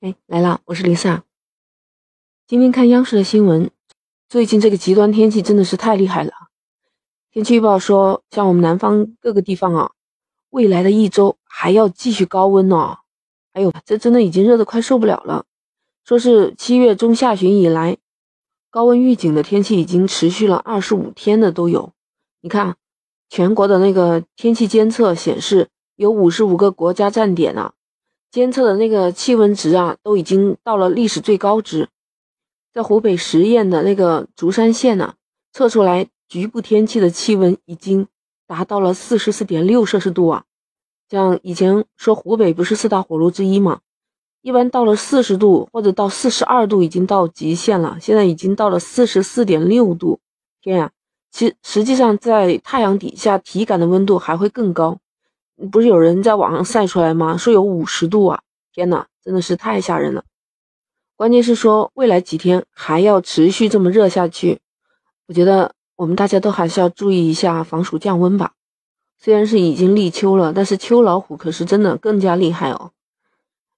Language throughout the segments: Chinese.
哎，来了，我是丽萨。今天看央视的新闻，最近这个极端天气真的是太厉害了。天气预报说，像我们南方各个地方啊，未来的一周还要继续高温呢。哎呦，这真的已经热得快受不了了。说是七月中下旬以来，高温预警的天气已经持续了二十五天的都有。你看，全国的那个天气监测显示，有五十五个国家站点啊。监测的那个气温值啊，都已经到了历史最高值。在湖北十堰的那个竹山县呢，测出来局部天气的气温已经达到了四十四点六摄氏度啊。像以前说湖北不是四大火炉之一嘛，一般到了四十度或者到四十二度已经到极限了，现在已经到了四十四点六度。天呀，其实际上在太阳底下体感的温度还会更高。不是有人在网上晒出来吗？说有五十度啊！天呐，真的是太吓人了。关键是说未来几天还要持续这么热下去，我觉得我们大家都还是要注意一下防暑降温吧。虽然是已经立秋了，但是秋老虎可是真的更加厉害哦。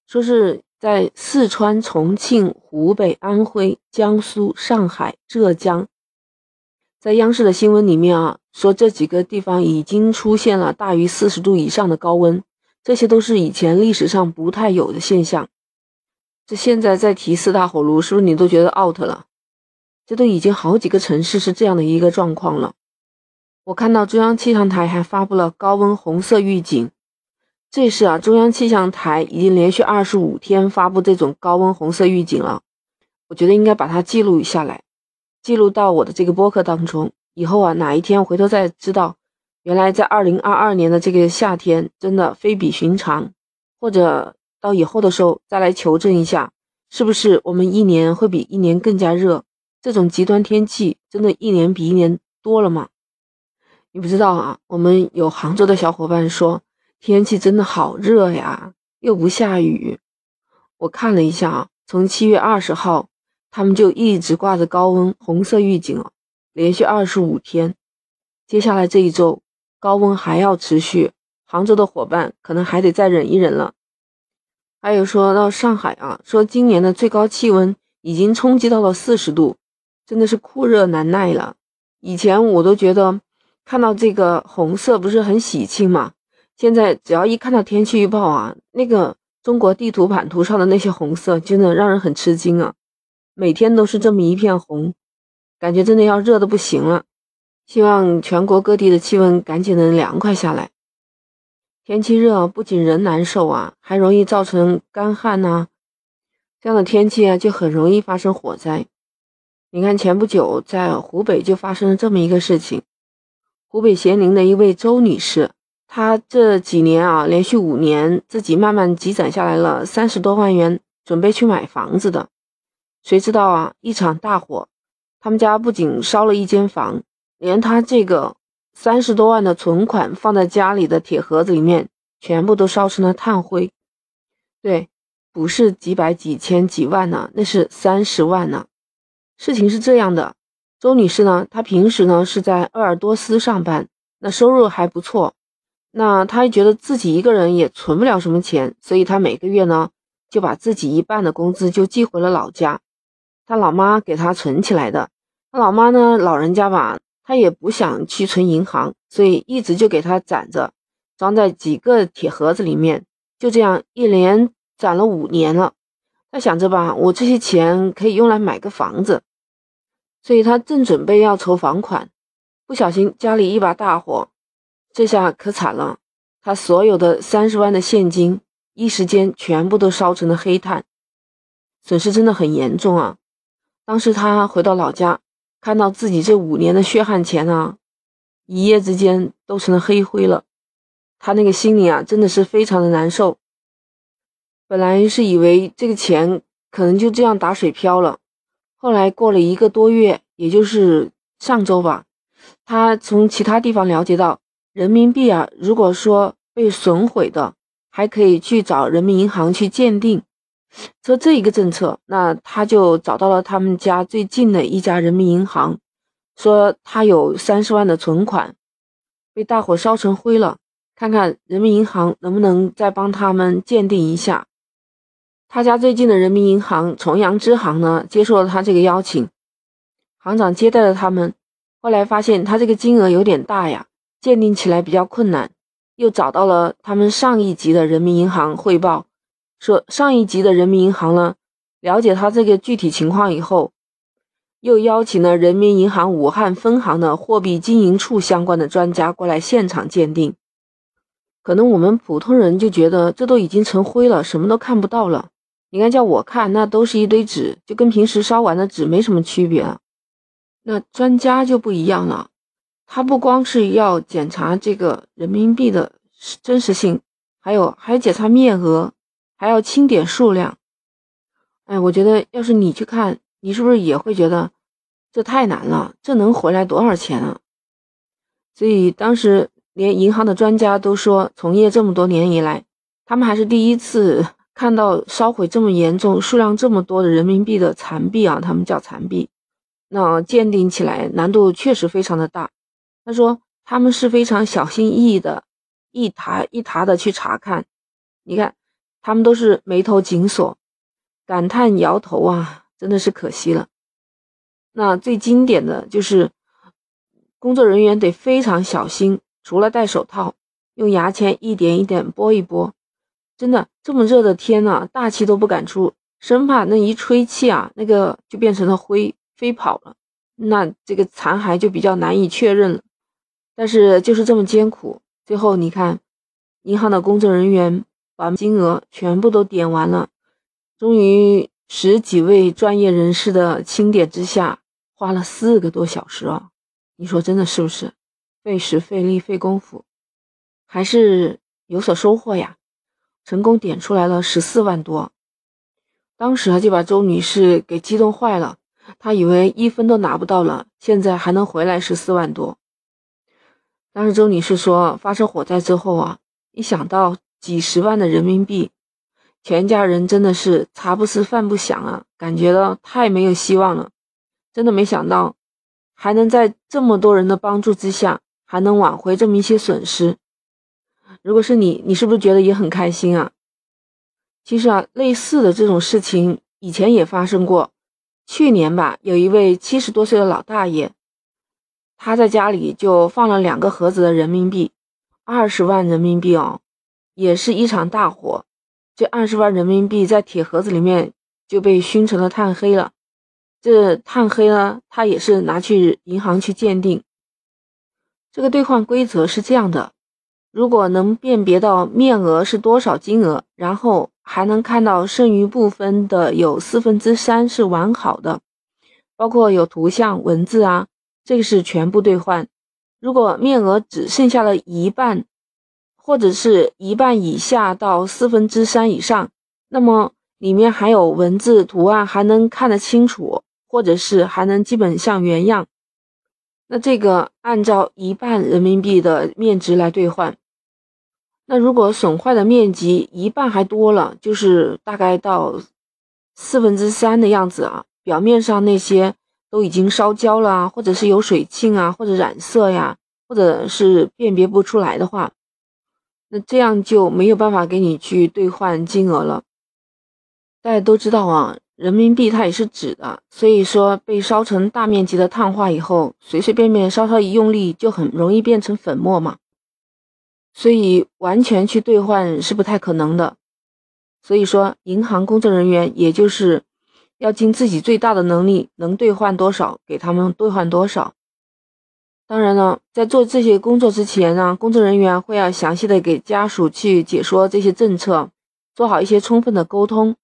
说是在四川、重庆、湖北、安徽、江苏、上海、浙江。在央视的新闻里面啊，说这几个地方已经出现了大于四十度以上的高温，这些都是以前历史上不太有的现象。这现在再提四大火炉，是不是你都觉得 out 了？这都已经好几个城市是这样的一个状况了。我看到中央气象台还发布了高温红色预警，这是啊，中央气象台已经连续二十五天发布这种高温红色预警了。我觉得应该把它记录下来。记录到我的这个播客当中，以后啊，哪一天回头再知道，原来在二零二二年的这个夏天真的非比寻常，或者到以后的时候再来求证一下，是不是我们一年会比一年更加热？这种极端天气真的一年比一年多了吗？你不知道啊，我们有杭州的小伙伴说天气真的好热呀，又不下雨。我看了一下啊，从七月二十号。他们就一直挂着高温红色预警了，连续二十五天。接下来这一周高温还要持续，杭州的伙伴可能还得再忍一忍了。还有说到上海啊，说今年的最高气温已经冲击到了四十度，真的是酷热难耐了。以前我都觉得看到这个红色不是很喜庆嘛，现在只要一看到天气预报啊，那个中国地图版图上的那些红色，真的让人很吃惊啊。每天都是这么一片红，感觉真的要热的不行了。希望全国各地的气温赶紧能凉快下来。天气热不仅人难受啊，还容易造成干旱呐。这样的天气啊，就很容易发生火灾。你看，前不久在湖北就发生了这么一个事情。湖北咸宁的一位周女士，她这几年啊，连续五年自己慢慢积攒下来了三十多万元，准备去买房子的。谁知道啊！一场大火，他们家不仅烧了一间房，连他这个三十多万的存款放在家里的铁盒子里面，全部都烧成了炭灰。对，不是几百、几千、几万呢，那是三十万呢。事情是这样的，周女士呢，她平时呢是在鄂尔多斯上班，那收入还不错。那她觉得自己一个人也存不了什么钱，所以她每个月呢就把自己一半的工资就寄回了老家。她老妈给她存起来的，他老妈呢，老人家吧，他也不想去存银行，所以一直就给他攒着，装在几个铁盒子里面，就这样一连攒了五年了。他想着吧，我这些钱可以用来买个房子，所以他正准备要筹房款，不小心家里一把大火，这下可惨了，他所有的三十万的现金一时间全部都烧成了黑炭，损失真的很严重啊。当时他回到老家，看到自己这五年的血汗钱啊，一夜之间都成了黑灰了。他那个心里啊，真的是非常的难受。本来是以为这个钱可能就这样打水漂了，后来过了一个多月，也就是上周吧，他从其他地方了解到，人民币啊，如果说被损毁的，还可以去找人民银行去鉴定。说这一个政策，那他就找到了他们家最近的一家人民银行，说他有三十万的存款被大火烧成灰了，看看人民银行能不能再帮他们鉴定一下。他家最近的人民银行重阳支行呢，接受了他这个邀请，行长接待了他们。后来发现他这个金额有点大呀，鉴定起来比较困难，又找到了他们上一级的人民银行汇报，说上一级的人民银行呢，了解他这个具体情况以后，又邀请了人民银行武汉分行的货币经营处相关的专家过来现场鉴定。可能我们普通人就觉得这都已经成灰了，什么都看不到了。你看，叫我看，那都是一堆纸，就跟平时烧完的纸没什么区别。那专家就不一样了，他不光是要检查这个人民币的真实性，还有还检查面额，还要清点数量。哎，我觉得要是你去看，你是不是也会觉得这太难了？这能回来多少钱啊？所以当时连银行的专家都说，从业这么多年以来，他们还是第一次。看到烧毁这么严重、数量这么多的人民币的残币啊，他们叫残币，那鉴定起来难度确实非常的大。他说他们是非常小心翼翼的，一沓一沓的去查看。你看，他们都是眉头紧锁，感叹摇头啊，真的是可惜了。那最经典的就是工作人员得非常小心，除了戴手套，用牙签一点一点拨一拨。真的这么热的天呢，大气都不敢出，生怕那一吹气啊，那个就变成了灰飞跑了，那这个残骸就比较难以确认了。但是就是这么艰苦，最后你看，银行的工作人员把金额全部都点完了，终于十几位专业人士的清点之下，花了四个多小时啊！你说真的是不是费时费力费功夫，还是有所收获呀？成功点出来了十四万多，当时啊就把周女士给激动坏了，她以为一分都拿不到了，现在还能回来十四万多。当时周女士说，发生火灾之后啊，一想到几十万的人民币，全家人真的是茶不思饭不想啊，感觉到太没有希望了。真的没想到，还能在这么多人的帮助之下，还能挽回这么一些损失。如果是你，你是不是觉得也很开心啊？其实啊，类似的这种事情以前也发生过。去年吧，有一位七十多岁的老大爷，他在家里就放了两个盒子的人民币，二十万人民币哦，也是一场大火。这二十万人民币在铁盒子里面就被熏成了炭黑了。这炭黑呢，他也是拿去银行去鉴定。这个兑换规则是这样的。如果能辨别到面额是多少金额，然后还能看到剩余部分的有四分之三是完好的，包括有图像、文字啊，这个是全部兑换。如果面额只剩下了一半，或者是一半以下到四分之三以上，那么里面还有文字、图案还能看得清楚，或者是还能基本像原样，那这个按照一半人民币的面值来兑换。那如果损坏的面积一半还多了，就是大概到四分之三的样子啊，表面上那些都已经烧焦了啊，或者是有水浸啊，或者染色呀，或者是辨别不出来的话，那这样就没有办法给你去兑换金额了。大家都知道啊，人民币它也是纸的，所以说被烧成大面积的碳化以后，随随便便稍稍一用力，就很容易变成粉末嘛。所以完全去兑换是不太可能的，所以说银行工作人员也就是要尽自己最大的能力，能兑换多少给他们兑换多少。当然了，在做这些工作之前呢，工作人员会要详细的给家属去解说这些政策，做好一些充分的沟通。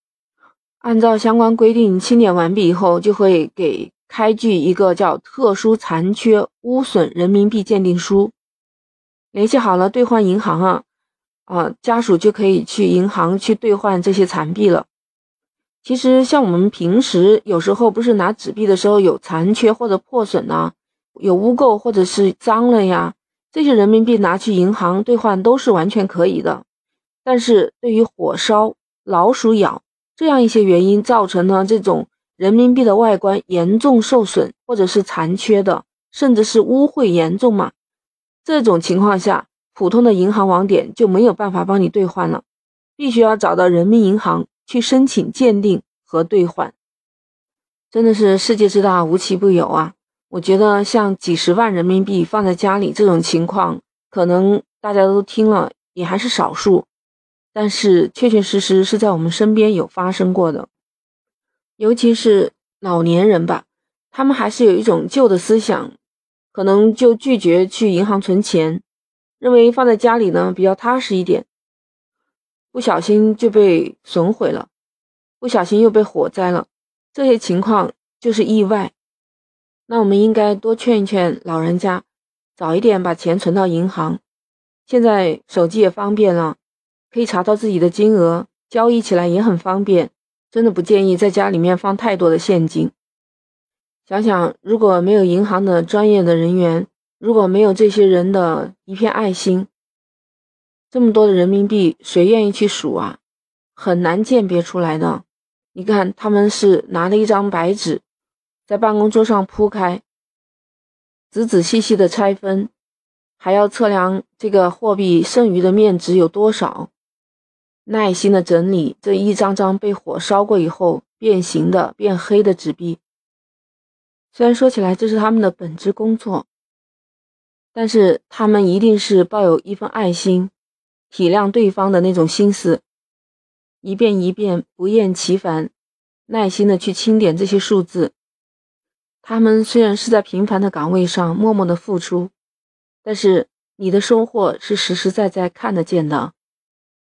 按照相关规定清点完毕以后，就会给开具一个叫特殊残缺污损人民币鉴定书。联系好了兑换银行啊，啊，家属就可以去银行去兑换这些残币了。其实像我们平时有时候不是拿纸币的时候有残缺或者破损呢，有污垢或者是脏了呀，这些人民币拿去银行兑换都是完全可以的。但是对于火烧、老鼠咬这样一些原因造成的这种人民币的外观严重受损或者是残缺的，甚至是污秽严重嘛。这种情况下，普通的银行网点就没有办法帮你兑换了，必须要找到人民银行去申请鉴定和兑换。真的是世界之大，无奇不有啊！我觉得像几十万人民币放在家里这种情况，可能大家都听了也还是少数，但是确确实实是在我们身边有发生过的，尤其是老年人吧，他们还是有一种旧的思想，可能就拒绝去银行存钱。认为放在家里呢比较踏实一点，不小心就被损毁了，不小心又被火灾了，这些情况就是意外。那我们应该多劝一劝老人家，早一点把钱存到银行。现在手机也方便了，可以查到自己的金额，交易起来也很方便。真的不建议在家里面放太多的现金。想想如果没有银行的专业的人员。如果没有这些人的一片爱心，这么多的人民币，谁愿意去数啊？很难鉴别出来的。你看，他们是拿了一张白纸，在办公桌上铺开，仔仔细细的拆分，还要测量这个货币剩余的面值有多少，耐心的整理这一张张被火烧过以后变形的、变黑的纸币。虽然说起来这是他们的本职工作。但是他们一定是抱有一份爱心，体谅对方的那种心思，一遍一遍不厌其烦，耐心的去清点这些数字。他们虽然是在平凡的岗位上默默的付出，但是你的收获是实实在在看得见的，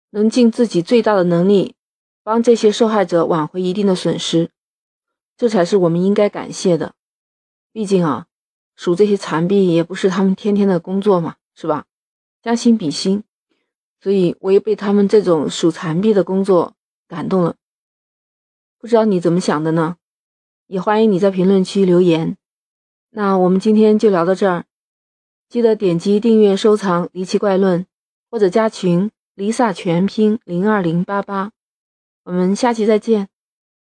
能尽自己最大的能力帮这些受害者挽回一定的损失，这才是我们应该感谢的。毕竟啊。数这些残币也不是他们天天的工作嘛，是吧？将心比心，所以我也被他们这种数残币的工作感动了。不知道你怎么想的呢？也欢迎你在评论区留言。那我们今天就聊到这儿，记得点击订阅、收藏《离奇怪论》，或者加群 Lisa 全拼零二零八八。我们下期再见。